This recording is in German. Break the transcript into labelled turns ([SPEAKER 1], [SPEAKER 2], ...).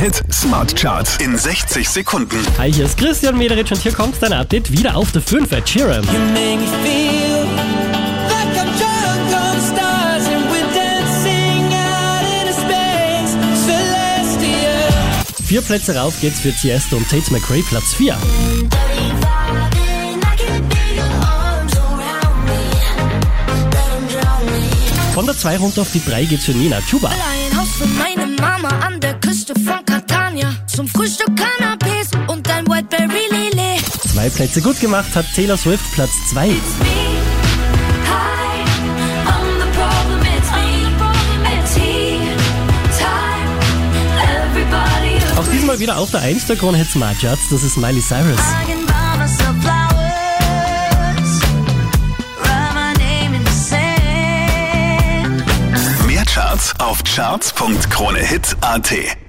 [SPEAKER 1] Hit Smart Charts in 60 Sekunden.
[SPEAKER 2] Hi, hier ist Christian Mederich und hier kommt dein Update wieder auf der 5 Ed Sheeran. Vier Plätze rauf geht's für Tiesto und Tate McRae, Platz 4. Von der 2 runter auf die 3 geht's für Nina Chuba.
[SPEAKER 3] An der Küste Frühstück Cannabis und ein Whiteberry Lilly.
[SPEAKER 2] Zwei Plätze gut gemacht hat Taylor Swift, Platz 2. Auch diesmal wieder auf der 1 der Krone Hit Smart Charts, das ist Miley Cyrus.
[SPEAKER 1] Mehr Charts auf charts.kronehit.at.